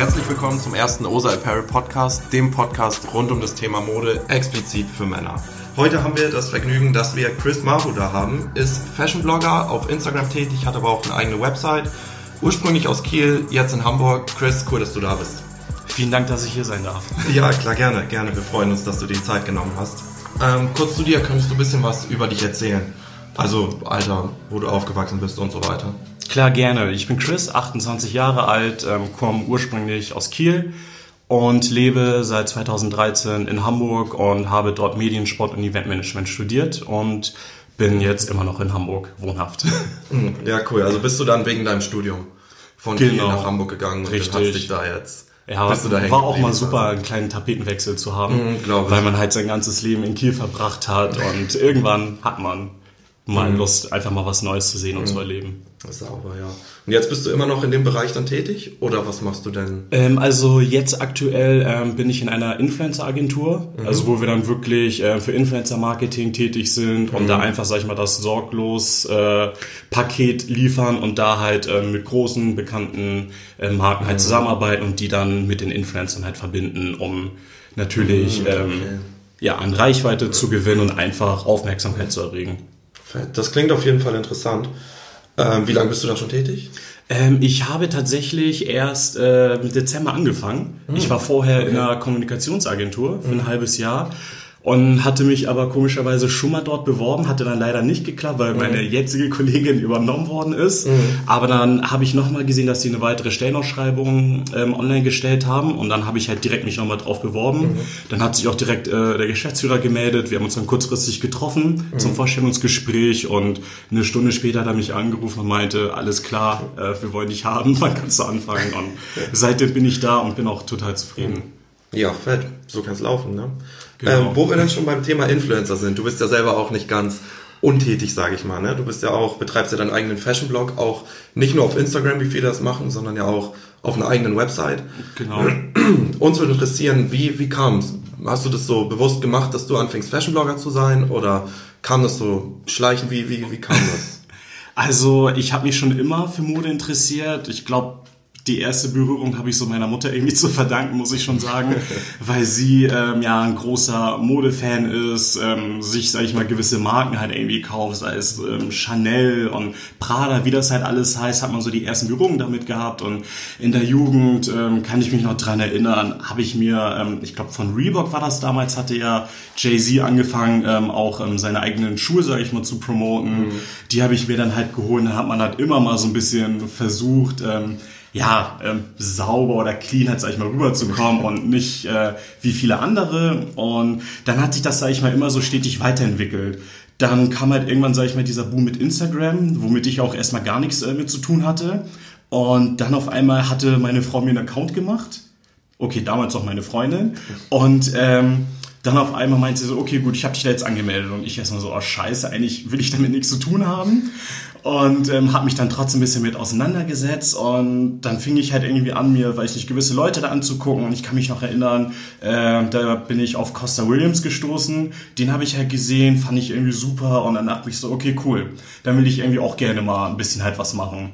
Herzlich willkommen zum ersten Osa Apparel Podcast, dem Podcast rund um das Thema Mode, explizit für Männer. Heute haben wir das Vergnügen, dass wir Chris Maru da haben, ist Fashion Blogger, auf Instagram tätig, hat aber auch eine eigene Website, ursprünglich aus Kiel, jetzt in Hamburg. Chris, cool, dass du da bist. Vielen Dank, dass ich hier sein darf. Ja, klar, gerne, gerne. Wir freuen uns, dass du dir die Zeit genommen hast. Ähm, kurz zu dir, könntest du ein bisschen was über dich erzählen? Also Alter, wo du aufgewachsen bist und so weiter. Klar, gerne. Ich bin Chris, 28 Jahre alt, ähm, komme ursprünglich aus Kiel und lebe seit 2013 in Hamburg und habe dort Mediensport und Eventmanagement studiert und bin jetzt immer noch in Hamburg wohnhaft. Hm, ja, cool. Also bist du dann wegen deinem Studium von genau. Kiel nach Hamburg gegangen und Richtig. hast dich da jetzt ja, war auch mal super, einen kleinen Tapetenwechsel zu haben, mhm, weil man halt sein ganzes Leben in Kiel verbracht hat und irgendwann hat man mal mhm. Lust, einfach mal was Neues zu sehen und zu mhm. erleben. Sauber, ja. Und jetzt bist du immer noch in dem Bereich dann tätig oder was machst du denn? Ähm, also jetzt aktuell ähm, bin ich in einer Influencer-Agentur, mhm. also wo wir dann wirklich äh, für Influencer-Marketing tätig sind und mhm. da einfach, sag ich mal, das sorglos äh, Paket liefern und da halt äh, mit großen, bekannten äh, Marken halt mhm. zusammenarbeiten und die dann mit den Influencern halt verbinden, um natürlich mhm, okay. ähm, ja, an Reichweite zu gewinnen und einfach Aufmerksamkeit zu erregen. Das klingt auf jeden Fall interessant. Ähm, wie lange bist du da schon tätig? Ähm, ich habe tatsächlich erst äh, im Dezember angefangen. Hm. Ich war vorher okay. in einer Kommunikationsagentur für hm. ein halbes Jahr und hatte mich aber komischerweise schon mal dort beworben, hatte dann leider nicht geklappt, weil mhm. meine jetzige Kollegin übernommen worden ist. Mhm. Aber dann habe ich nochmal gesehen, dass sie eine weitere Stellenausschreibung ähm, online gestellt haben und dann habe ich halt direkt mich nochmal drauf beworben. Mhm. Dann hat sich auch direkt äh, der Geschäftsführer gemeldet. Wir haben uns dann kurzfristig getroffen mhm. zum Vorstellungsgespräch und eine Stunde später hat er mich angerufen und meinte, alles klar, äh, wir wollen dich haben, wann kannst du anfangen? Und seitdem bin ich da und bin auch total zufrieden. Ja, fett. So kann es laufen, ne? Genau. Ähm, wo wir dann schon beim Thema Influencer sind. Du bist ja selber auch nicht ganz untätig, sage ich mal. Ne? Du bist ja auch, betreibst ja deinen eigenen Fashion-Blog, auch nicht nur auf Instagram, wie viele das machen, sondern ja auch auf einer eigenen Website. Genau. Uns würde interessieren, wie, wie kam es? Hast du das so bewusst gemacht, dass du anfängst, Fashion-Blogger zu sein? Oder kam das so schleichend? Wie, wie, wie kam das? Also ich habe mich schon immer für Mode interessiert. Ich glaube, die erste Berührung habe ich so meiner Mutter irgendwie zu verdanken, muss ich schon sagen, weil sie ähm, ja ein großer Modefan ist, ähm, sich, sag ich mal, gewisse Marken halt irgendwie kauft, sei es ähm, Chanel und Prada, wie das halt alles heißt, hat man so die ersten Berührungen damit gehabt und in der Jugend ähm, kann ich mich noch dran erinnern, habe ich mir, ähm, ich glaube von Reebok war das damals, hatte ja Jay-Z angefangen, ähm, auch ähm, seine eigenen Schuhe, sag ich mal, zu promoten. Mhm. Die habe ich mir dann halt geholt, da hat man halt immer mal so ein bisschen versucht, ähm, ja, ähm, sauber oder clean halt, sag ich mal, rüberzukommen und nicht äh, wie viele andere. Und dann hat sich das, sag ich mal, immer so stetig weiterentwickelt. Dann kam halt irgendwann, sag ich mal, dieser Boom mit Instagram, womit ich auch erstmal gar nichts äh, mit zu tun hatte. Und dann auf einmal hatte meine Frau mir einen Account gemacht. Okay, damals auch meine Freundin. Und ähm, dann auf einmal meinte sie so, okay, gut, ich habe dich da jetzt angemeldet. Und ich erstmal so, oh scheiße, eigentlich will ich damit nichts zu tun haben und ähm, habe mich dann trotzdem ein bisschen mit auseinandergesetzt und dann fing ich halt irgendwie an, mir, weiß nicht, gewisse Leute da anzugucken und ich kann mich noch erinnern, äh, da bin ich auf Costa Williams gestoßen, den habe ich halt gesehen, fand ich irgendwie super und dann dachte ich so, okay, cool, dann will ich irgendwie auch gerne mal ein bisschen halt was machen.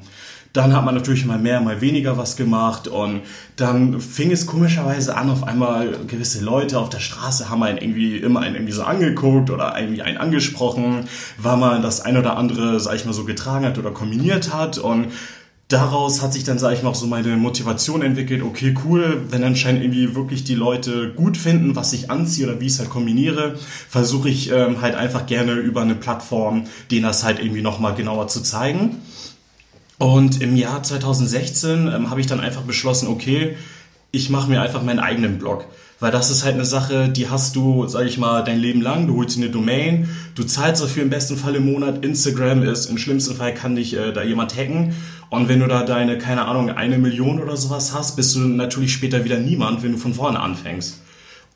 Dann hat man natürlich mal mehr, mal weniger was gemacht und dann fing es komischerweise an, auf einmal gewisse Leute auf der Straße haben einen irgendwie immer einen irgendwie so angeguckt oder irgendwie einen angesprochen, weil man das ein oder andere, sag ich mal, so getragen hat oder kombiniert hat und daraus hat sich dann, sage ich mal, auch so meine Motivation entwickelt, okay, cool, wenn anscheinend irgendwie wirklich die Leute gut finden, was ich anziehe oder wie ich es halt kombiniere, versuche ich ähm, halt einfach gerne über eine Plattform, denen das halt irgendwie nochmal genauer zu zeigen. Und im Jahr 2016 ähm, habe ich dann einfach beschlossen, okay, ich mache mir einfach meinen eigenen Blog. Weil das ist halt eine Sache, die hast du, sag ich mal, dein Leben lang. Du holst dir eine Domain, du zahlst dafür im besten Fall im Monat. Instagram ist, im schlimmsten Fall kann dich äh, da jemand hacken. Und wenn du da deine, keine Ahnung, eine Million oder sowas hast, bist du natürlich später wieder niemand, wenn du von vorne anfängst.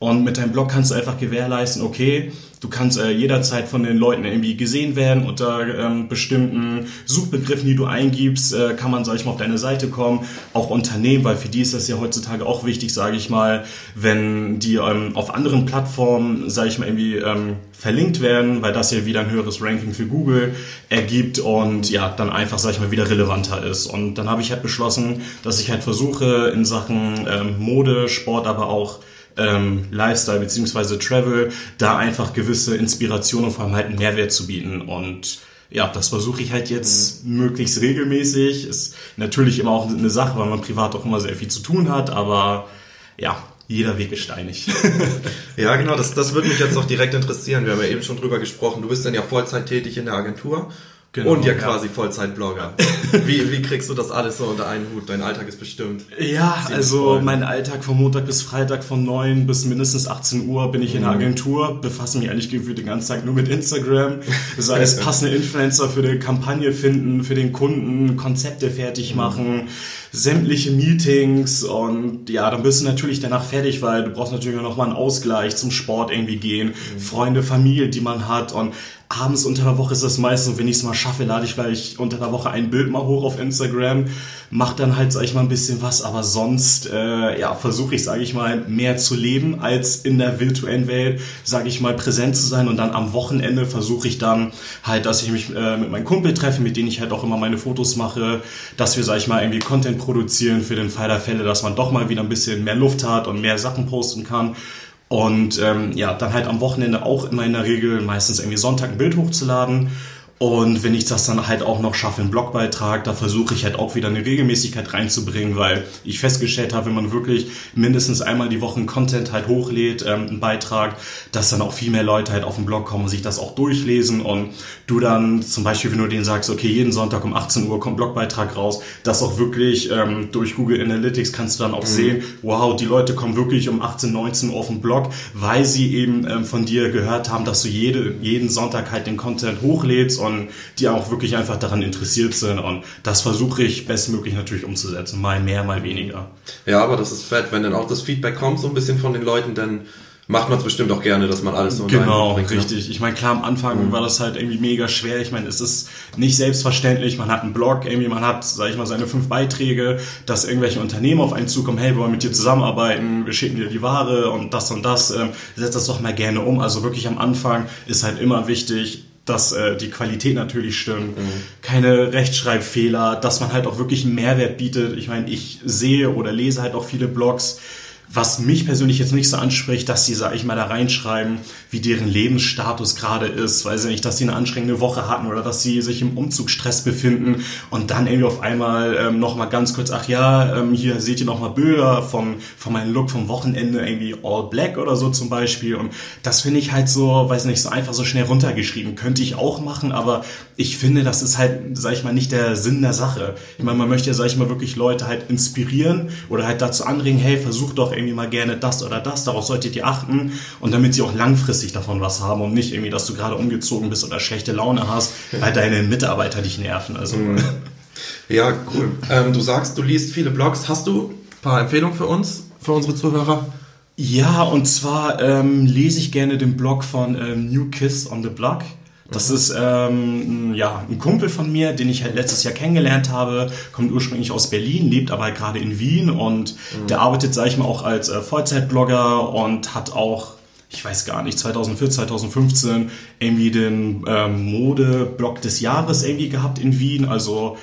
Und mit deinem Blog kannst du einfach gewährleisten, okay, du kannst äh, jederzeit von den Leuten irgendwie gesehen werden. Unter ähm, bestimmten Suchbegriffen, die du eingibst, äh, kann man, sag ich mal, auf deine Seite kommen. Auch Unternehmen, weil für die ist das ja heutzutage auch wichtig, sage ich mal, wenn die ähm, auf anderen Plattformen, sage ich mal, irgendwie ähm, verlinkt werden, weil das ja wieder ein höheres Ranking für Google ergibt und ja, dann einfach, sag ich mal, wieder relevanter ist. Und dann habe ich halt beschlossen, dass ich halt versuche, in Sachen ähm, Mode, Sport, aber auch ähm, Lifestyle beziehungsweise Travel, da einfach gewisse Inspiration und vor allem halt einen Mehrwert zu bieten. Und ja, das versuche ich halt jetzt mhm. möglichst regelmäßig. Ist natürlich immer auch eine Sache, weil man privat auch immer sehr viel zu tun hat, aber ja, jeder Weg ist steinig. ja, genau, das, das würde mich jetzt auch direkt interessieren. Wir haben ja eben schon drüber gesprochen. Du bist dann ja Vollzeit tätig in der Agentur Genau, und ja, ja. quasi Vollzeit-Blogger. wie, wie kriegst du das alles so unter einen Hut? Dein Alltag ist bestimmt. Ja, also mein Alltag von Montag bis Freitag von 9 bis mindestens 18 Uhr bin ich in der mhm. Agentur, befasse mich eigentlich gefühlt den ganzen Tag nur mit Instagram. Sei es passende Influencer für die Kampagne finden, für den Kunden, Konzepte fertig mhm. machen, mhm. sämtliche Meetings und ja, dann bist du natürlich danach fertig, weil du brauchst natürlich auch nochmal einen Ausgleich zum Sport irgendwie gehen, mhm. Freunde, Familie, die man hat und abends unter der Woche ist das meistens, wenn ich es mal schaffe, lade ich gleich unter der Woche ein Bild mal hoch auf Instagram, mach dann halt, sag ich mal, ein bisschen was, aber sonst, äh, ja, versuche ich, sage ich mal, mehr zu leben, als in der virtuellen Welt, sage ich mal, präsent zu sein und dann am Wochenende versuche ich dann halt, dass ich mich äh, mit meinem Kumpel treffe, mit denen ich halt auch immer meine Fotos mache, dass wir, sag ich mal, irgendwie Content produzieren für den Fall der Fälle, dass man doch mal wieder ein bisschen mehr Luft hat und mehr Sachen posten kann. Und ähm, ja, dann halt am Wochenende auch immer in der Regel meistens irgendwie Sonntag ein Bild hochzuladen und wenn ich das dann halt auch noch schaffe, einen Blogbeitrag, da versuche ich halt auch wieder eine Regelmäßigkeit reinzubringen, weil ich festgestellt habe, wenn man wirklich mindestens einmal die Woche einen Content halt hochlädt, ähm, einen Beitrag, dass dann auch viel mehr Leute halt auf den Blog kommen und sich das auch durchlesen und du dann zum Beispiel, wenn du denen sagst, okay, jeden Sonntag um 18 Uhr kommt Blogbeitrag raus, das auch wirklich ähm, durch Google Analytics kannst du dann auch mhm. sehen, wow, die Leute kommen wirklich um 18, 19 Uhr auf den Blog, weil sie eben ähm, von dir gehört haben, dass du jede, jeden Sonntag halt den Content hochlädst und von, die auch wirklich einfach daran interessiert sind. Und das versuche ich bestmöglich natürlich umzusetzen. Mal mehr, mal weniger. Ja, aber das ist fett, wenn dann auch das Feedback kommt, so ein bisschen von den Leuten, dann macht man es bestimmt auch gerne, dass man alles so Genau, bringt, ne? richtig. Ich meine, klar, am Anfang mhm. war das halt irgendwie mega schwer. Ich meine, es ist nicht selbstverständlich. Man hat einen Blog, irgendwie, man hat, sag ich mal, seine fünf Beiträge, dass irgendwelche Unternehmen auf einen zukommen, hey, wir wollen mit dir zusammenarbeiten, wir schicken dir die Ware und das und das. Ähm, setz das doch mal gerne um. Also wirklich am Anfang ist halt immer wichtig, dass äh, die Qualität natürlich stimmt, mhm. keine Rechtschreibfehler, dass man halt auch wirklich einen Mehrwert bietet. Ich meine, ich sehe oder lese halt auch viele Blogs, was mich persönlich jetzt nicht so anspricht, dass sie, sag ich mal, da reinschreiben, wie deren Lebensstatus gerade ist, weiß ich nicht, dass sie eine anstrengende Woche hatten oder dass sie sich im Umzugsstress befinden und dann irgendwie auf einmal ähm, nochmal ganz kurz, ach ja, ähm, hier seht ihr nochmal Bilder vom, von meinem Look vom Wochenende, irgendwie all black oder so zum Beispiel und das finde ich halt so, weiß nicht, so einfach so schnell runtergeschrieben. Könnte ich auch machen, aber ich finde, das ist halt, sag ich mal, nicht der Sinn der Sache. Ich meine, man möchte ja, sag ich mal, wirklich Leute halt inspirieren oder halt dazu anregen, hey, versuch doch irgendwie mal gerne das oder das, darauf solltet ihr achten und damit sie auch langfristig davon was haben und nicht irgendwie, dass du gerade umgezogen bist oder schlechte Laune hast, weil deine Mitarbeiter dich nerven. Also. Mhm. Ja, cool. Ähm, du sagst, du liest viele Blogs. Hast du ein paar Empfehlungen für uns, für unsere Zuhörer? Ja, und zwar ähm, lese ich gerne den Blog von ähm, New Kiss on the Block. Das ist ähm, ja ein Kumpel von mir, den ich halt letztes Jahr kennengelernt habe, kommt ursprünglich aus Berlin, lebt aber halt gerade in Wien und mhm. der arbeitet, sag ich mal, auch als äh, Vollzeitblogger und hat auch ich weiß gar nicht, 2014, 2015 irgendwie den ähm, Mode-Blog des Jahres irgendwie gehabt in Wien. Also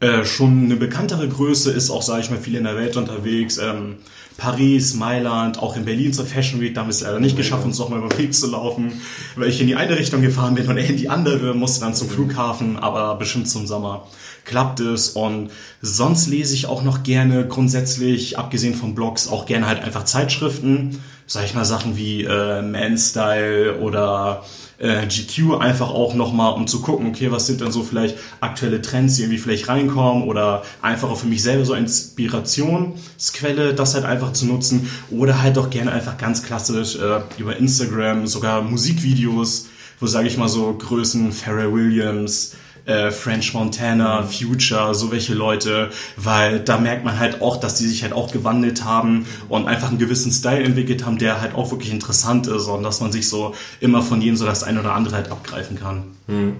äh, schon eine bekanntere Größe, ist auch, sage ich mal, viel in der Welt unterwegs. Ähm, Paris, Mailand, auch in Berlin zur Fashion Week. Da haben wir es leider nicht geschafft, uns nochmal über den Weg zu laufen, weil ich in die eine Richtung gefahren bin und er in die andere, musste dann zum Flughafen, aber bestimmt zum Sommer klappt es. Und sonst lese ich auch noch gerne grundsätzlich, abgesehen von Blogs, auch gerne halt einfach Zeitschriften. Sag ich mal Sachen wie äh, Man Style oder äh, GQ einfach auch nochmal, um zu gucken, okay, was sind denn so vielleicht aktuelle Trends, die irgendwie vielleicht reinkommen oder einfach auch für mich selber so Inspirationsquelle, das halt einfach zu nutzen oder halt auch gerne einfach ganz klassisch äh, über Instagram sogar Musikvideos, wo sage ich mal so Größen Pharrell Williams, äh, French Montana. Future, so welche Leute, weil da merkt man halt auch, dass die sich halt auch gewandelt haben und einfach einen gewissen Style entwickelt haben, der halt auch wirklich interessant ist und dass man sich so immer von jedem so das eine oder andere halt abgreifen kann. Mhm.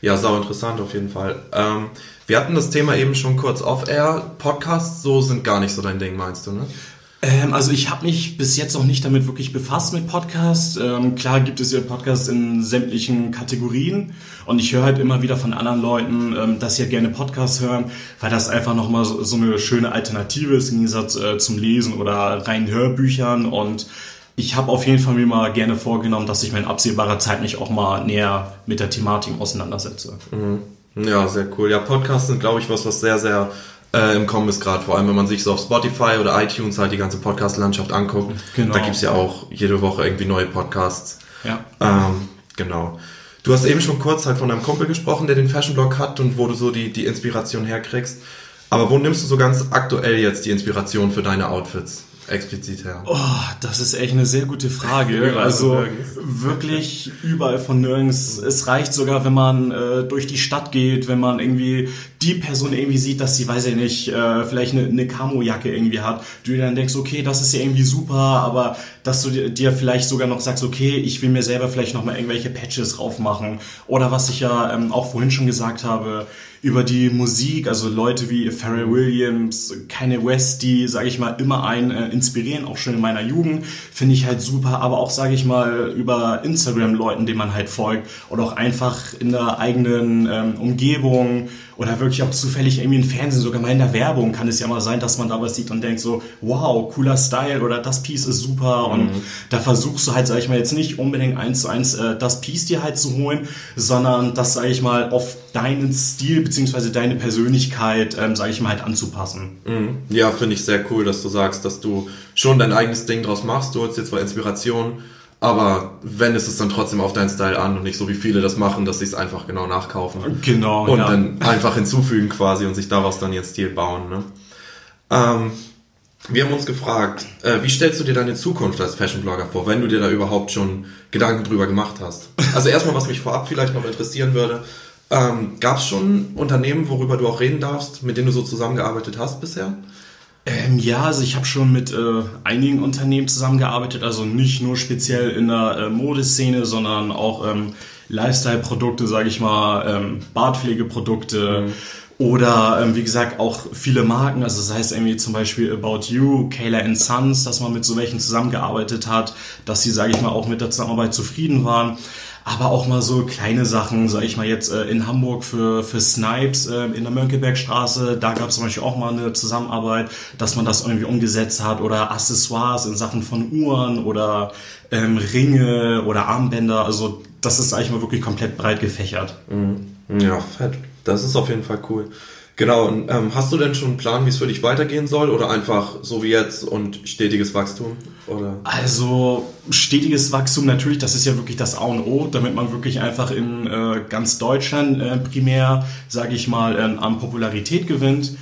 Ja, sau interessant auf jeden Fall. Ähm, wir hatten das Thema eben schon kurz off-air. Podcasts so sind gar nicht so dein Ding, meinst du, ne? Ähm, also ich habe mich bis jetzt noch nicht damit wirklich befasst mit Podcasts. Ähm, klar gibt es ja Podcasts in sämtlichen Kategorien und ich höre halt immer wieder von anderen Leuten, ähm, dass sie ja gerne Podcasts hören, weil das einfach nochmal so, so eine schöne Alternative ist im Gegensatz äh, zum Lesen oder reinen Hörbüchern und ich habe auf jeden Fall mir mal gerne vorgenommen, dass ich mir in absehbarer Zeit mich auch mal näher mit der Thematik auseinandersetze. Mhm. Ja, sehr cool. Ja, Podcasts sind, glaube ich, was, was sehr, sehr äh, im Kommen ist gerade. Vor allem, wenn man sich so auf Spotify oder iTunes halt die ganze Podcast-Landschaft anguckt. Genau. Da gibt's ja auch jede Woche irgendwie neue Podcasts. Ja. Ähm, genau. Du hast eben schon kurz halt von deinem Kumpel gesprochen, der den Fashion-Blog hat und wo du so die, die Inspiration herkriegst. Aber wo nimmst du so ganz aktuell jetzt die Inspiration für deine Outfits? explizit her? Oh, das ist echt eine sehr gute Frage. also wirklich überall von nirgends. Es reicht sogar, wenn man äh, durch die Stadt geht, wenn man irgendwie die Person irgendwie sieht, dass sie, weiß ich nicht, äh, vielleicht eine, eine Camo-Jacke irgendwie hat. Du dir dann denkst, okay, das ist ja irgendwie super, aber dass du dir, dir vielleicht sogar noch sagst, okay, ich will mir selber vielleicht nochmal irgendwelche Patches drauf machen. Oder was ich ja ähm, auch vorhin schon gesagt habe, über die Musik, also Leute wie Pharrell Williams, Kanye West, die, sage ich mal, immer einen äh, inspirieren, auch schon in meiner Jugend, finde ich halt super, aber auch, sage ich mal, über Instagram Leuten, denen man halt folgt oder auch einfach in der eigenen ähm, Umgebung oder wirklich auch zufällig irgendwie im Fernsehen, sogar mal in der Werbung kann es ja mal sein, dass man da was sieht und denkt so, wow, cooler Style oder das Piece ist super und mhm. da versuchst du halt, sag ich mal, jetzt nicht unbedingt eins zu eins äh, das Piece dir halt zu holen, sondern das, sag ich mal, auf deinen Stil beziehungsweise deine Persönlichkeit, ähm, sag ich mal, halt anzupassen. Mhm. Ja, finde ich sehr cool, dass du sagst, dass du schon dein eigenes Ding draus machst. Du holst jetzt zwar Inspiration, aber wenn ist es dann trotzdem auf deinen Style an und nicht so wie viele das machen, dass sie es einfach genau nachkaufen. Genau. Und ja. dann einfach hinzufügen quasi und sich daraus dann ihren Stil bauen. Ne? Ähm, wir haben uns gefragt, äh, wie stellst du dir deine Zukunft als Fashion-Blogger vor, wenn du dir da überhaupt schon Gedanken drüber gemacht hast? Also erstmal, was mich vorab vielleicht noch interessieren würde, ähm, gab es schon Unternehmen, worüber du auch reden darfst, mit denen du so zusammengearbeitet hast bisher? Ähm, ja, also ich habe schon mit äh, einigen Unternehmen zusammengearbeitet, also nicht nur speziell in der äh, Modeszene, sondern auch ähm, Lifestyle-Produkte, sage ich mal, ähm, Bartpflegeprodukte. Mhm. Oder ähm, wie gesagt auch viele Marken, also das heißt irgendwie zum Beispiel About You, Kayla Sons, dass man mit so welchen zusammengearbeitet hat, dass sie, sage ich mal, auch mit der Zusammenarbeit zufrieden waren aber auch mal so kleine Sachen, sag ich mal jetzt äh, in Hamburg für, für Snipes äh, in der Mönckebergstraße, da gab es zum Beispiel auch mal eine Zusammenarbeit, dass man das irgendwie umgesetzt hat oder Accessoires in Sachen von Uhren oder ähm, Ringe oder Armbänder, also das ist eigentlich mal wirklich komplett breit gefächert. Mhm. Ja, fett. Das ist auf jeden Fall cool. Genau, und ähm, hast du denn schon einen Plan, wie es für dich weitergehen soll oder einfach so wie jetzt und stetiges Wachstum? Oder? Also stetiges Wachstum natürlich, das ist ja wirklich das A und O, damit man wirklich einfach in äh, ganz Deutschland äh, primär, sage ich mal, äh, an Popularität gewinnt.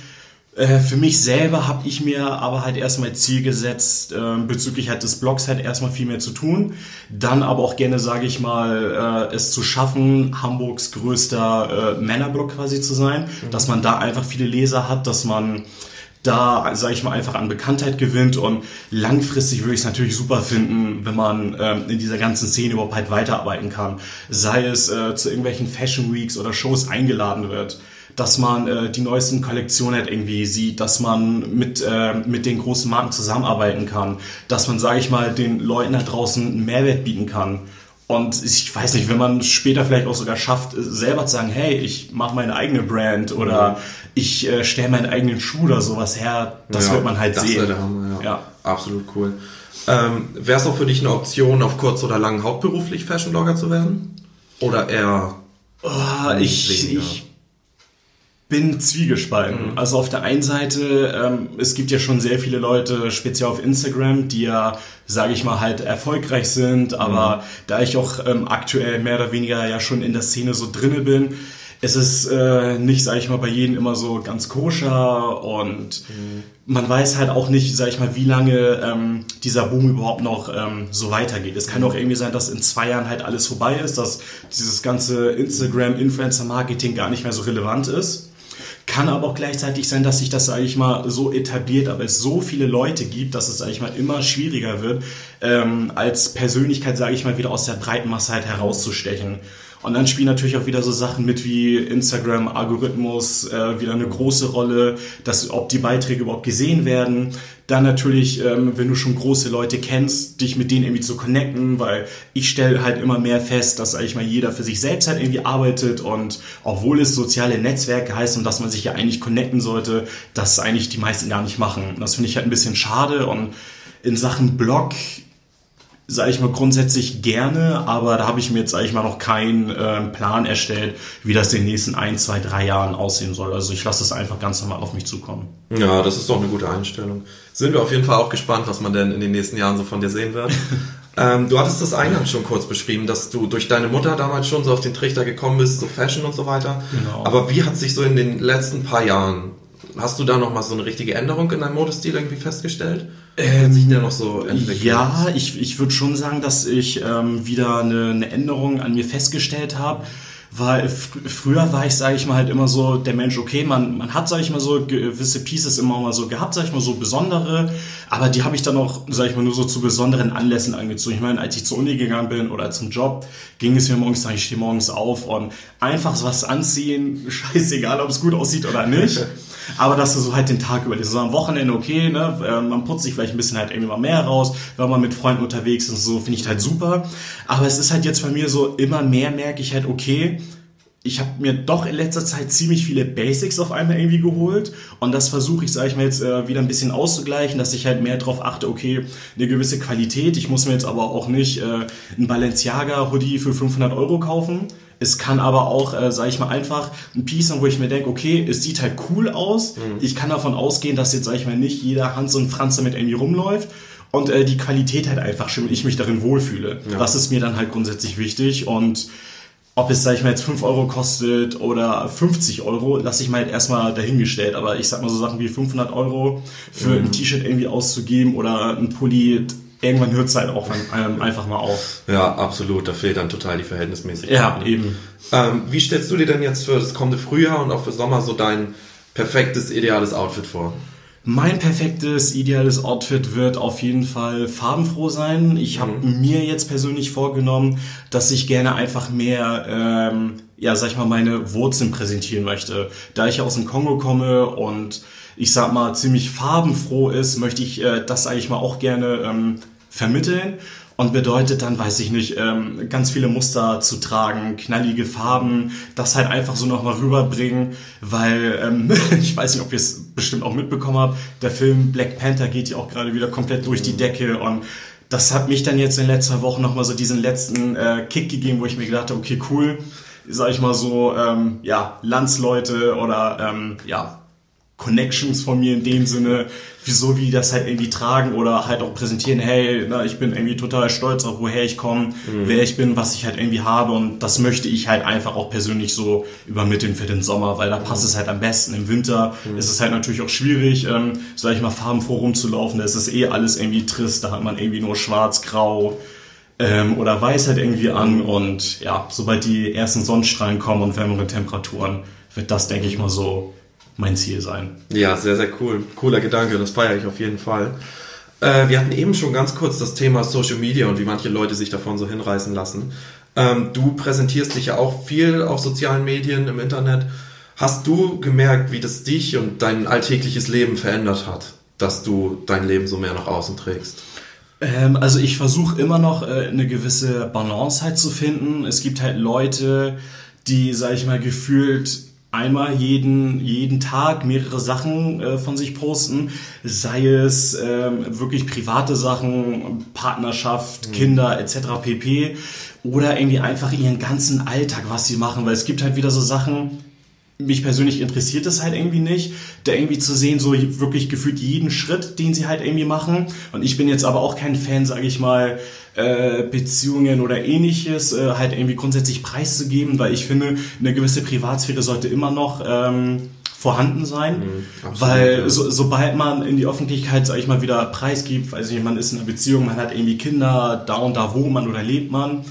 Äh, für mich selber habe ich mir aber halt erstmal Ziel gesetzt, äh, bezüglich halt des Blogs halt erstmal viel mehr zu tun. Dann aber auch gerne, sage ich mal, äh, es zu schaffen, Hamburgs größter äh, Männerblog quasi zu sein. Mhm. Dass man da einfach viele Leser hat, dass man da, sage ich mal, einfach an Bekanntheit gewinnt und langfristig würde ich es natürlich super finden, wenn man ähm, in dieser ganzen Szene überhaupt halt weiterarbeiten kann. Sei es äh, zu irgendwelchen Fashion Weeks oder Shows eingeladen wird dass man äh, die neuesten Kollektionen halt irgendwie sieht, dass man mit, äh, mit den großen Marken zusammenarbeiten kann, dass man, sage ich mal, den Leuten da draußen einen Mehrwert bieten kann. Und ich weiß nicht, wenn man später vielleicht auch sogar schafft, selber zu sagen, hey, ich mache meine eigene Brand oder ich äh, stelle meinen eigenen Schuh oder sowas her, das ja, wird man halt sehen. Der Hammer, ja. ja. Absolut cool. Ähm, Wäre es auch für dich eine Option, auf kurz oder lang hauptberuflich Fashion-Blogger zu werden? Oder eher? Oh, ich, ich bin zwiegespalten. Mhm. Also auf der einen Seite, ähm, es gibt ja schon sehr viele Leute, speziell auf Instagram, die ja, sage ich mal, halt erfolgreich sind. Aber mhm. da ich auch ähm, aktuell mehr oder weniger ja schon in der Szene so drinne bin, es ist äh, nicht, sag ich mal, bei jedem immer so ganz koscher und mhm. man weiß halt auch nicht, sag ich mal, wie lange ähm, dieser Boom überhaupt noch ähm, so weitergeht. Es kann mhm. auch irgendwie sein, dass in zwei Jahren halt alles vorbei ist, dass dieses ganze Instagram-Influencer-Marketing gar nicht mehr so relevant ist. Kann aber auch gleichzeitig sein, dass sich das, sage ich mal, so etabliert, aber es so viele Leute gibt, dass es, sage ich mal, immer schwieriger wird, ähm, als Persönlichkeit, sage ich mal, wieder aus der breiten Masse halt herauszustechen. Und dann spielen natürlich auch wieder so Sachen mit wie Instagram, Algorithmus, äh, wieder eine große Rolle, dass ob die Beiträge überhaupt gesehen werden. Dann natürlich, ähm, wenn du schon große Leute kennst, dich mit denen irgendwie zu connecten, weil ich stelle halt immer mehr fest, dass eigentlich mal jeder für sich selbst halt irgendwie arbeitet und obwohl es soziale Netzwerke heißt und dass man sich ja eigentlich connecten sollte, das eigentlich die meisten gar nicht machen. Das finde ich halt ein bisschen schade und in Sachen Blog sage ich mal, grundsätzlich gerne, aber da habe ich mir jetzt, sage ich mal, noch keinen äh, Plan erstellt, wie das in den nächsten ein, zwei, drei Jahren aussehen soll. Also ich lasse es einfach ganz normal auf mich zukommen. Ja, das ist doch eine gute Einstellung. Sind wir auf jeden Fall auch gespannt, was man denn in den nächsten Jahren so von dir sehen wird. ähm, du hattest das eingangs schon kurz beschrieben, dass du durch deine Mutter damals schon so auf den Trichter gekommen bist, so Fashion und so weiter. Genau. Aber wie hat sich so in den letzten paar Jahren Hast du da noch mal so eine richtige Änderung in deinem Modestil irgendwie festgestellt? Ähm, sich der noch so entwickelt? Ja, ich, ich würde schon sagen, dass ich ähm, wieder eine, eine Änderung an mir festgestellt habe weil früher war ich, sage ich mal, halt immer so der Mensch, okay, man, man hat, sage ich mal, so gewisse Pieces immer mal so gehabt, sage ich mal, so besondere, aber die habe ich dann auch, sage ich mal, nur so zu besonderen Anlässen angezogen. Ich meine, als ich zur Uni gegangen bin oder zum Job, ging es mir morgens, sage ich, stehe morgens auf und einfach was anziehen, scheißegal, ob es gut aussieht oder nicht. Aber dass du so halt den Tag über, so am Wochenende okay, ne, ähm, man putzt sich vielleicht ein bisschen halt irgendwie mal mehr raus, wenn man mit Freunden unterwegs ist, so finde ich halt super. Aber es ist halt jetzt bei mir so, immer mehr merke ich halt, okay, ich habe mir doch in letzter Zeit ziemlich viele Basics auf einmal irgendwie geholt und das versuche ich, sage ich mal jetzt äh, wieder ein bisschen auszugleichen, dass ich halt mehr darauf achte, okay, eine gewisse Qualität. Ich muss mir jetzt aber auch nicht äh, ein Balenciaga Hoodie für 500 Euro kaufen. Es kann aber auch, äh, sage ich mal, einfach ein Piece sein, wo ich mir denke, okay, es sieht halt cool aus. Mhm. Ich kann davon ausgehen, dass jetzt, sage ich mal, nicht jeder Hans und Franz damit irgendwie rumläuft und äh, die Qualität halt einfach und ich mich darin wohlfühle. Ja. Das ist mir dann halt grundsätzlich wichtig und ob es, sag ich mal, jetzt 5 Euro kostet oder 50 Euro, lasse ich mal halt erstmal dahingestellt. Aber ich sag mal so Sachen wie 500 Euro für mhm. ein T-Shirt irgendwie auszugeben oder ein Pulli, irgendwann hört es halt auch ähm, einfach mal auf. Ja, absolut. Da fehlt dann total die Verhältnismäßigkeit. Ja, eben. Ähm, wie stellst du dir denn jetzt für das kommende Frühjahr und auch für Sommer so dein perfektes, ideales Outfit vor? Mein perfektes, ideales Outfit wird auf jeden Fall farbenfroh sein. Ich habe mhm. mir jetzt persönlich vorgenommen, dass ich gerne einfach mehr, ähm, ja, sag ich mal, meine Wurzeln präsentieren möchte. Da ich aus dem Kongo komme und ich sag mal ziemlich farbenfroh ist, möchte ich äh, das eigentlich mal auch gerne ähm, vermitteln und bedeutet dann, weiß ich nicht, ähm, ganz viele Muster zu tragen, knallige Farben, das halt einfach so nochmal rüberbringen, weil ähm, ich weiß nicht, ob ihr es bestimmt auch mitbekommen habt, der Film Black Panther geht ja auch gerade wieder komplett durch die Decke und das hat mich dann jetzt in letzter Woche nochmal so diesen letzten äh, Kick gegeben, wo ich mir gedacht habe, okay, cool, sag ich mal so, ähm, ja, Landsleute oder ähm, ja, Connections von mir in dem Sinne, wieso wie die das halt irgendwie tragen oder halt auch präsentieren, hey, na, ich bin irgendwie total stolz auf woher ich komme, mhm. wer ich bin, was ich halt irgendwie habe und das möchte ich halt einfach auch persönlich so übermitteln für den Sommer, weil da passt mhm. es halt am besten. Im Winter mhm. ist es halt natürlich auch schwierig, ähm, sag ich mal, farbenfroh rumzulaufen, da ist es eh alles irgendwie trist, da hat man irgendwie nur schwarz, grau, ähm, oder weiß halt irgendwie an und ja, sobald die ersten Sonnenstrahlen kommen und wärmere Temperaturen, wird das, denke ich mal, so mein Ziel sein. Ja, sehr, sehr cool. Cooler Gedanke, das feiere ich auf jeden Fall. Äh, wir hatten eben schon ganz kurz das Thema Social Media und wie manche Leute sich davon so hinreißen lassen. Ähm, du präsentierst dich ja auch viel auf sozialen Medien im Internet. Hast du gemerkt, wie das dich und dein alltägliches Leben verändert hat, dass du dein Leben so mehr nach außen trägst? Ähm, also ich versuche immer noch äh, eine gewisse Balance halt zu finden. Es gibt halt Leute, die, sag ich mal, gefühlt einmal jeden, jeden Tag mehrere Sachen äh, von sich posten, sei es ähm, wirklich private Sachen, Partnerschaft, mhm. Kinder etc. pp. Oder irgendwie einfach ihren ganzen Alltag, was sie machen, weil es gibt halt wieder so Sachen, mich persönlich interessiert es halt irgendwie nicht, da irgendwie zu sehen, so wirklich gefühlt jeden Schritt, den sie halt irgendwie machen. Und ich bin jetzt aber auch kein Fan, sage ich mal, äh, Beziehungen oder ähnliches äh, halt irgendwie grundsätzlich preiszugeben, weil ich finde, eine gewisse Privatsphäre sollte immer noch ähm, vorhanden sein, mhm, absolut, weil ja. so, sobald man in die Öffentlichkeit, sag ich mal, wieder preisgibt, weiß ich, man ist in einer Beziehung, man hat irgendwie Kinder, da und da wohnt man oder lebt man,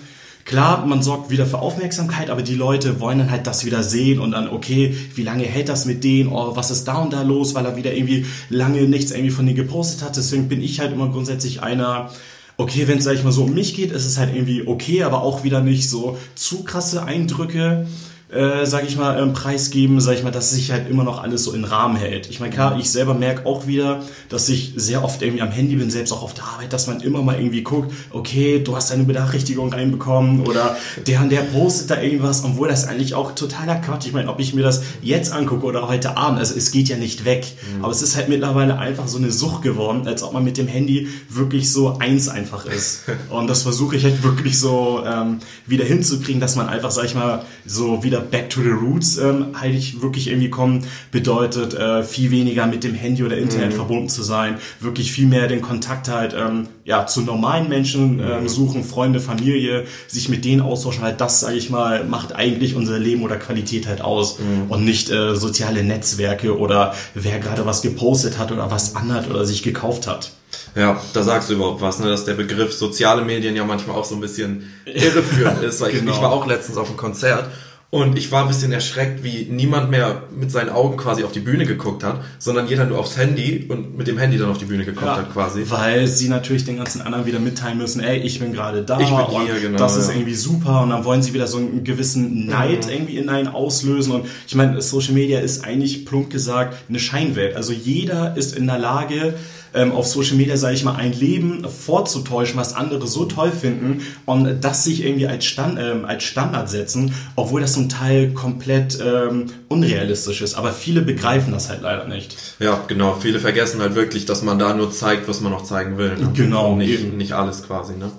Klar, man sorgt wieder für Aufmerksamkeit, aber die Leute wollen dann halt das wieder sehen und dann, okay, wie lange hält das mit denen? Oh, was ist da und da los? Weil er wieder irgendwie lange nichts irgendwie von denen gepostet hat. Deswegen bin ich halt immer grundsätzlich einer, okay, wenn es, sag ich mal, so um mich geht, ist es halt irgendwie okay, aber auch wieder nicht so zu krasse Eindrücke äh, sage ich mal, ähm, preisgeben, sage ich mal, dass sich halt immer noch alles so in Rahmen hält. Ich meine, klar, ich selber merke auch wieder, dass ich sehr oft irgendwie am Handy bin, selbst auch auf der Arbeit, dass man immer mal irgendwie guckt, okay, du hast eine Benachrichtigung reinbekommen oder der und der postet da irgendwas, obwohl das eigentlich auch totaler Quatsch. Ich meine, ob ich mir das jetzt angucke oder heute Abend, also es geht ja nicht weg. Mhm. Aber es ist halt mittlerweile einfach so eine Sucht geworden, als ob man mit dem Handy wirklich so eins einfach ist. Und das versuche ich halt wirklich so ähm, wieder hinzukriegen, dass man einfach, sag ich mal, so wieder Back to the Roots ähm, eigentlich wirklich irgendwie kommen, bedeutet äh, viel weniger mit dem Handy oder Internet mhm. verbunden zu sein, wirklich viel mehr den Kontakt halt ähm, ja zu normalen Menschen ähm, mhm. suchen, Freunde, Familie, sich mit denen austauschen, halt das, sage ich mal, macht eigentlich unser Leben oder Qualität halt aus mhm. und nicht äh, soziale Netzwerke oder wer gerade was gepostet hat oder was anhat oder sich gekauft hat. Ja, da sagst du überhaupt was, ne, dass der Begriff soziale Medien ja manchmal auch so ein bisschen irreführend ist, weil genau. ich, ich war auch letztens auf einem Konzert und ich war ein bisschen erschreckt, wie niemand mehr mit seinen Augen quasi auf die Bühne geguckt hat, sondern jeder nur aufs Handy und mit dem Handy dann auf die Bühne geguckt ja, hat quasi. Weil sie natürlich den ganzen anderen wieder mitteilen müssen, ey, ich bin gerade da ich bin hier, genau, das ist ja. irgendwie super und dann wollen sie wieder so einen gewissen Neid mhm. irgendwie in einen auslösen und ich meine, Social Media ist eigentlich plump gesagt eine Scheinwelt. Also jeder ist in der Lage, ähm, auf Social Media, sage ich mal, ein Leben vorzutäuschen, was andere so toll finden und das sich irgendwie als, Stand, ähm, als Standard setzen, obwohl das zum Teil komplett ähm, unrealistisch ist. Aber viele begreifen das halt leider nicht. Ja, genau. Viele vergessen halt wirklich, dass man da nur zeigt, was man noch zeigen will. Ne? Genau. Und nicht, nicht alles quasi. Ne?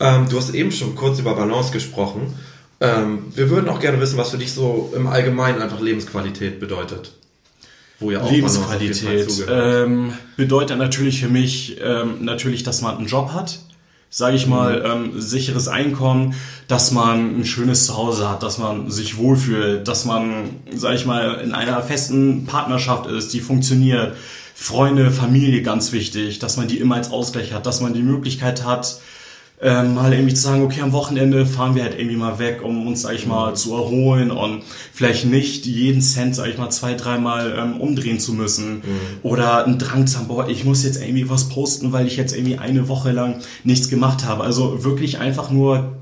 Ähm, du hast eben schon kurz über Balance gesprochen. Ähm, wir würden auch gerne wissen, was für dich so im Allgemeinen einfach Lebensqualität bedeutet ja Lebensqualität ähm, bedeutet natürlich für mich ähm, natürlich, dass man einen Job hat, sage ich mal, mhm. ähm, sicheres Einkommen, dass man ein schönes Zuhause hat, dass man sich wohlfühlt, dass man, sage ich mal, in einer festen Partnerschaft ist, die funktioniert. Freunde, Familie ganz wichtig, dass man die immer als Ausgleich hat, dass man die Möglichkeit hat, ähm, mal irgendwie zu sagen, okay, am Wochenende fahren wir halt irgendwie mal weg, um uns, sag ich mal, zu erholen und vielleicht nicht jeden Cent, sag ich mal, zwei, dreimal ähm, umdrehen zu müssen. Mhm. Oder einen Drang zu haben, boah, ich muss jetzt irgendwie was posten, weil ich jetzt irgendwie eine Woche lang nichts gemacht habe. Also wirklich einfach nur,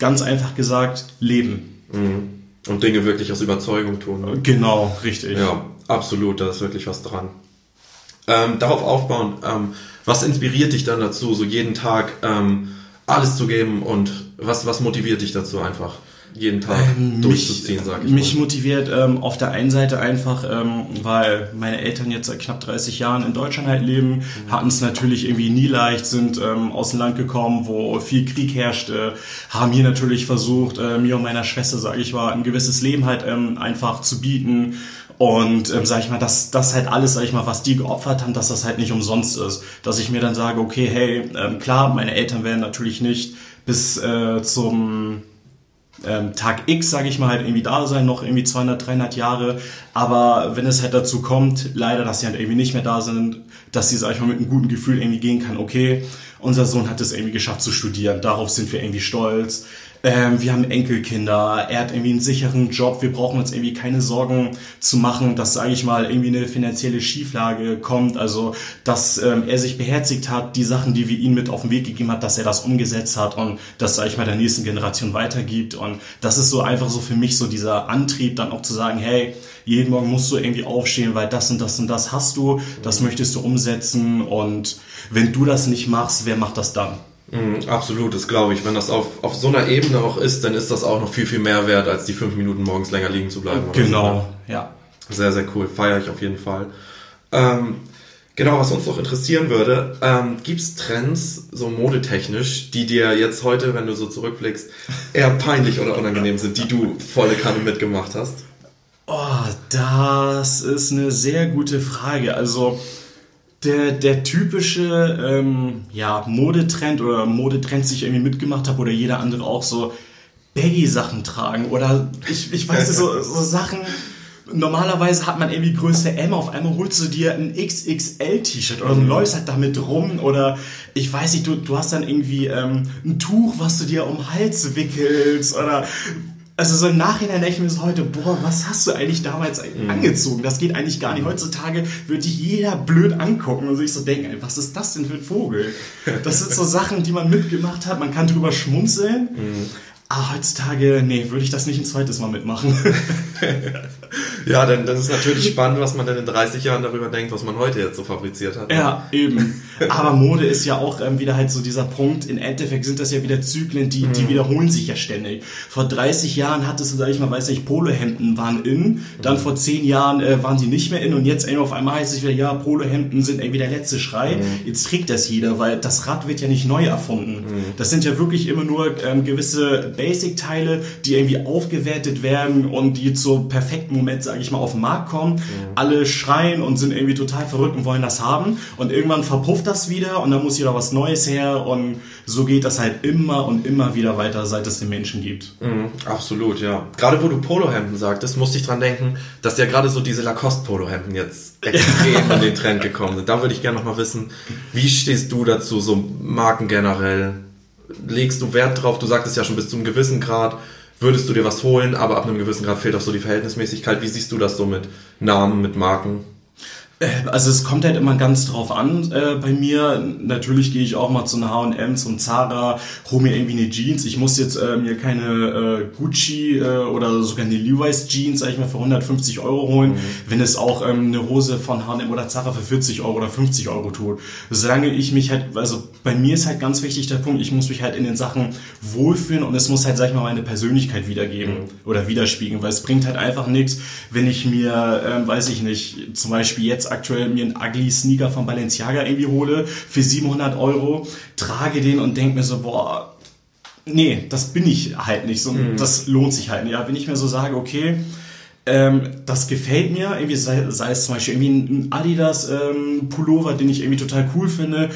ganz einfach gesagt, leben. Mhm. Und Dinge wirklich aus Überzeugung tun. Ne? Genau, richtig. Ja, absolut, da ist wirklich was dran. Ähm, darauf aufbauen, ähm, was inspiriert dich dann dazu, so jeden Tag ähm, alles zu geben und was, was motiviert dich dazu einfach? jeden Tag ähm, durchzuziehen, sag ich Mich mal. motiviert ähm, auf der einen Seite einfach, ähm, weil meine Eltern jetzt seit knapp 30 Jahren in Deutschland halt leben, mhm. hatten es natürlich irgendwie nie leicht, sind ähm, aus dem Land gekommen, wo viel Krieg herrschte, haben hier natürlich versucht, äh, mir und meiner Schwester, sage ich mal, ein gewisses Leben halt ähm, einfach zu bieten und ähm, sag ich mal, dass das halt alles, sag ich mal, was die geopfert haben, dass das halt nicht umsonst ist. Dass ich mir dann sage, okay, hey, ähm, klar, meine Eltern werden natürlich nicht bis äh, zum ähm, Tag X, sage ich mal, halt irgendwie da sein, noch irgendwie 200, 300 Jahre. Aber wenn es halt dazu kommt, leider, dass sie halt irgendwie nicht mehr da sind, dass sie, sag ich mal, mit einem guten Gefühl irgendwie gehen kann, okay, unser Sohn hat es irgendwie geschafft zu studieren, darauf sind wir irgendwie stolz ähm, wir haben Enkelkinder, er hat irgendwie einen sicheren Job, wir brauchen uns irgendwie keine Sorgen zu machen, dass, sage ich mal, irgendwie eine finanzielle Schieflage kommt, also dass ähm, er sich beherzigt hat, die Sachen, die wir ihm mit auf den Weg gegeben hat, dass er das umgesetzt hat und das, sage ich mal, der nächsten Generation weitergibt. Und das ist so einfach so für mich so dieser Antrieb, dann auch zu sagen, hey, jeden Morgen musst du irgendwie aufstehen, weil das und das und das hast du, das möchtest du umsetzen. Und wenn du das nicht machst, wer macht das dann? Mhm, absolut, das glaube ich. Wenn das auf, auf so einer Ebene auch ist, dann ist das auch noch viel, viel mehr wert, als die fünf Minuten morgens länger liegen zu bleiben. Genau, so. ja. Sehr, sehr cool. Feiere ich auf jeden Fall. Ähm, genau, was uns noch interessieren würde, ähm, gibt es Trends, so modetechnisch, die dir jetzt heute, wenn du so zurückblickst, eher peinlich oder unangenehm sind, die du volle Kanne mitgemacht hast? Oh, das ist eine sehr gute Frage. Also der, der typische ähm, ja, Modetrend oder Modetrend, die ich irgendwie mitgemacht habe oder jeder andere auch so Baggy-Sachen tragen oder ich, ich weiß nicht, so, so Sachen. Normalerweise hat man irgendwie Größe M, auf einmal holst du dir ein XXL-T-Shirt oder du läufst halt damit rum oder ich weiß nicht, du, du hast dann irgendwie ähm, ein Tuch, was du dir um den Hals wickelst oder also so im Nachhinein denke ich mir so heute, boah, was hast du eigentlich damals mhm. angezogen? Das geht eigentlich gar nicht. Heutzutage würde dich jeder blöd angucken und sich so denken, was ist das denn für ein Vogel? Das sind so Sachen, die man mitgemacht hat. Man kann drüber schmunzeln. Mhm. Ah, heutzutage, nee, würde ich das nicht ein zweites Mal mitmachen. ja, denn das ist natürlich spannend, was man denn in 30 Jahren darüber denkt, was man heute jetzt so fabriziert hat. Ja, eben. Aber Mode ist ja auch ähm, wieder halt so dieser Punkt. In Endeffekt sind das ja wieder Zyklen, die, die mhm. wiederholen sich ja ständig. Vor 30 Jahren hattest du, sag ich mal, weiß nicht, Polohemden waren in. Dann mhm. vor 10 Jahren äh, waren sie nicht mehr in. Und jetzt auf einmal heißt es wieder, ja, Polohemden sind irgendwie der letzte Schrei. Mhm. Jetzt trägt das jeder, weil das Rad wird ja nicht neu erfunden. Mhm. Das sind ja wirklich immer nur ähm, gewisse Basic-Teile, die irgendwie aufgewertet werden und die zu perfekten Moment, sage ich mal, auf den Markt kommen. Mhm. Alle schreien und sind irgendwie total verrückt und wollen das haben. Und irgendwann verpufft das wieder und dann muss wieder was Neues her. Und so geht das halt immer und immer wieder weiter, seit es den Menschen gibt. Mhm, absolut, ja. Gerade wo du Polohemden sagtest, musste ich dran denken, dass ja gerade so diese Lacoste-Polohemden jetzt extrem in den Trend gekommen sind. Da würde ich gerne noch mal wissen, wie stehst du dazu, so Marken generell? legst du Wert drauf? Du sagtest ja schon bis zu einem gewissen Grad würdest du dir was holen, aber ab einem gewissen Grad fehlt auch so die Verhältnismäßigkeit. Wie siehst du das so mit Namen, mit Marken? Äh, also es kommt halt immer ganz drauf an äh, bei mir. Natürlich gehe ich auch mal zu einer H&M, zum Zara, hole mir irgendwie eine Jeans. Ich muss jetzt äh, mir keine äh, Gucci äh, oder sogar eine Levi's Jeans, sag ich mal, für 150 Euro holen, mhm. wenn es auch ähm, eine Hose von H&M oder Zara für 40 Euro oder 50 Euro tut. Solange ich mich halt, also bei mir ist halt ganz wichtig der Punkt, ich muss mich halt in den Sachen wohlfühlen und es muss halt, sag ich mal, meine Persönlichkeit wiedergeben mhm. oder widerspiegeln, weil es bringt halt einfach nichts, wenn ich mir, ähm, weiß ich nicht, zum Beispiel jetzt jetzt aktuell mir einen ugly Sneaker von Balenciaga irgendwie hole für 700 Euro, trage den und denke mir so, boah, nee, das bin ich halt nicht. So, mhm. Das lohnt sich halt nicht. Ja, wenn ich mir so sage, okay, ähm, das gefällt mir, irgendwie sei, sei, es zum Beispiel irgendwie ein Adidas ähm, Pullover, den ich irgendwie total cool finde,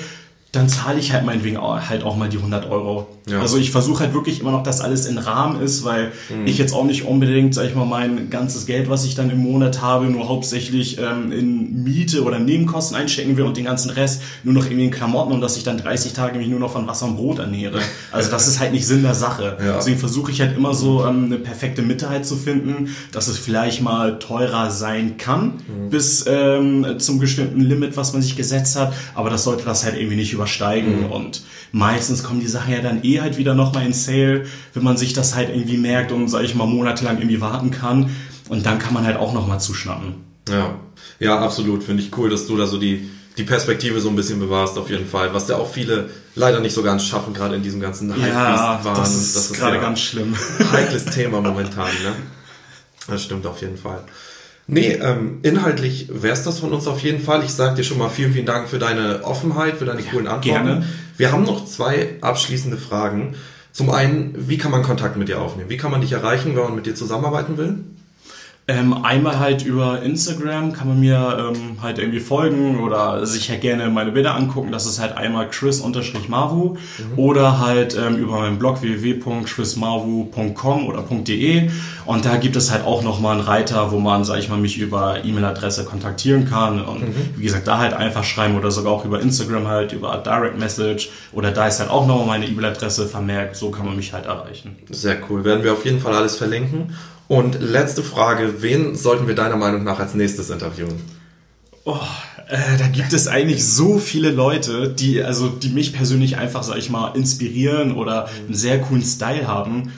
dann zahle ich halt meinetwegen auch, halt auch mal die 100 Euro. Ja. Also ich versuche halt wirklich immer noch, dass alles in Rahmen ist, weil mhm. ich jetzt auch nicht unbedingt, sag ich mal, mein ganzes Geld, was ich dann im Monat habe, nur hauptsächlich ähm, in Miete oder Nebenkosten einstecken will und den ganzen Rest nur noch irgendwie in Klamotten und dass ich dann 30 Tage mich nur noch von Wasser und Brot ernähre. Also das ist halt nicht Sinn der Sache. Ja. Deswegen versuche ich halt immer so ähm, eine perfekte Mitte halt zu finden, dass es vielleicht mal teurer sein kann, mhm. bis ähm, zum bestimmten Limit, was man sich gesetzt hat, aber das sollte das halt irgendwie nicht übersteigen. Mhm. Und meistens kommen die Sachen ja dann eh halt wieder nochmal in Sale, wenn man sich das halt irgendwie merkt und, sag ich mal, monatelang irgendwie warten kann. Und dann kann man halt auch nochmal zuschnappen. Ja, ja, absolut. Finde ich cool, dass du da so die, die Perspektive so ein bisschen bewahrst, auf jeden Fall. Was ja auch viele leider nicht so ganz schaffen, gerade in diesem ganzen ja, Das ist, das ist gerade ja ganz schlimm. Heikles Thema momentan, ne? Das stimmt auf jeden Fall. Nee, ähm, inhaltlich wär's das von uns auf jeden Fall. Ich sage dir schon mal vielen, vielen Dank für deine Offenheit, für deine coolen Antworten. Gerne. Wir haben noch zwei abschließende Fragen. Zum einen, wie kann man Kontakt mit dir aufnehmen? Wie kann man dich erreichen, wenn man mit dir zusammenarbeiten will? Ähm, einmal halt über Instagram kann man mir ähm, halt irgendwie folgen oder sich halt gerne meine Bilder angucken. Das ist halt einmal chris-marvu mhm. oder halt ähm, über meinen Blog www.chrismarvu.com oder .de und da gibt es halt auch nochmal einen Reiter, wo man, sag ich mal, mich über E-Mail-Adresse kontaktieren kann und mhm. wie gesagt, da halt einfach schreiben oder sogar auch über Instagram halt, über Direct Message oder da ist halt auch nochmal meine E-Mail-Adresse vermerkt. So kann man mich halt erreichen. Sehr cool. Werden wir auf jeden Fall alles verlinken. Und letzte Frage, wen sollten wir deiner Meinung nach als nächstes interviewen? Oh, äh, da gibt es eigentlich so viele Leute, die also die mich persönlich einfach, sag ich mal, inspirieren oder einen sehr coolen Style haben.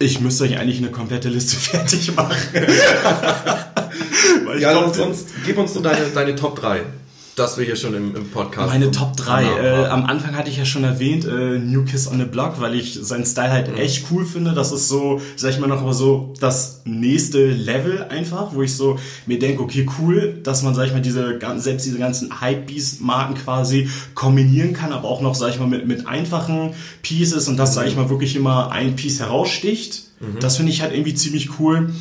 Ich müsste euch eigentlich eine komplette Liste fertig machen. ja, glaub, sonst gib uns so deine, deine Top 3 dass wir hier schon im, im Podcast. Meine Top 3. Äh, am Anfang hatte ich ja schon erwähnt, äh, New Kiss on the Block, weil ich seinen Style halt mhm. echt cool finde. Das ist so, sag ich mal noch mal so, das nächste Level einfach, wo ich so mir denke, okay, cool, dass man, sag ich mal, diese selbst diese ganzen Hype-Beast-Marken quasi kombinieren kann, aber auch noch, sag ich mal, mit, mit einfachen Pieces und das, sag ich mal, wirklich immer ein Piece heraussticht. Mhm. Das finde ich halt irgendwie ziemlich cool.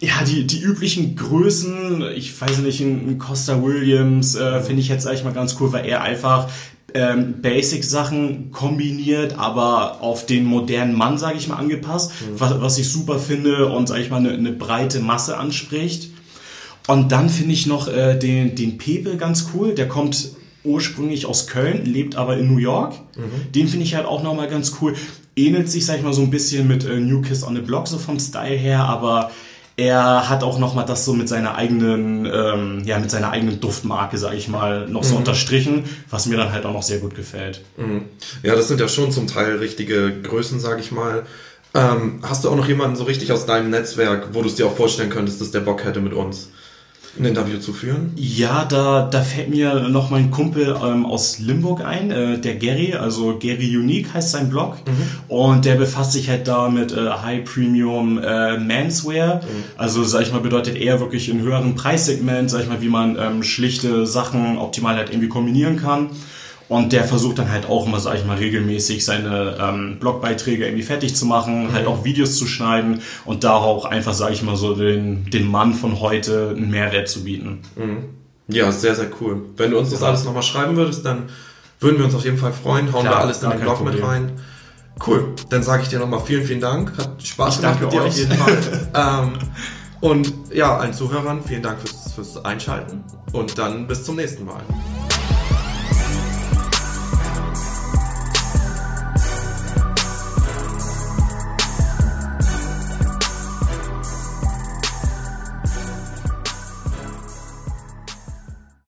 Ja, die, die üblichen Größen, ich weiß nicht, ein Costa Williams äh, finde ich jetzt sag ich mal ganz cool, weil er einfach ähm, Basic-Sachen kombiniert, aber auf den modernen Mann, sage ich mal, angepasst, mhm. was, was ich super finde und, sage ich mal, eine, eine breite Masse anspricht. Und dann finde ich noch äh, den, den Pepe ganz cool. Der kommt ursprünglich aus Köln, lebt aber in New York. Mhm. Den finde ich halt auch nochmal ganz cool. Ähnelt sich, sag ich mal, so ein bisschen mit äh, New Kiss on the Block, so vom Style her, aber er hat auch nochmal das so mit seiner eigenen, ähm, ja, mit seiner eigenen Duftmarke, sag ich mal, noch so mhm. unterstrichen, was mir dann halt auch noch sehr gut gefällt. Mhm. Ja, das sind ja schon zum Teil richtige Größen, sag ich mal. Ähm, hast du auch noch jemanden so richtig aus deinem Netzwerk, wo du es dir auch vorstellen könntest, dass der Bock hätte mit uns? Ein Interview zu führen? Ja, da, da fällt mir noch mein Kumpel ähm, aus Limburg ein, äh, der Gary, also Gary Unique heißt sein Blog. Mhm. Und der befasst sich halt da mit äh, High Premium äh, Manswear. Mhm. Also, sag ich mal, bedeutet eher wirklich in höheren Preissegment, sag ich mal, wie man ähm, schlichte Sachen optimal halt irgendwie kombinieren kann. Und der versucht dann halt auch immer, sag ich mal, regelmäßig seine ähm, Blogbeiträge irgendwie fertig zu machen, mhm. halt auch Videos zu schneiden und da auch einfach, sag ich mal, so den, den Mann von heute einen Mehrwert zu bieten. Mhm. Ja, sehr, sehr cool. Wenn du uns das alles nochmal schreiben würdest, dann würden wir uns auf jeden Fall freuen. Hauen Klar, wir alles in den Blog mit rein. Cool. Dann sage ich dir nochmal vielen, vielen Dank. Hat Spaß ich gemacht mit dir euch. auf jeden Fall. ähm, und ja, allen Zuhörern vielen Dank fürs, fürs Einschalten und dann bis zum nächsten Mal.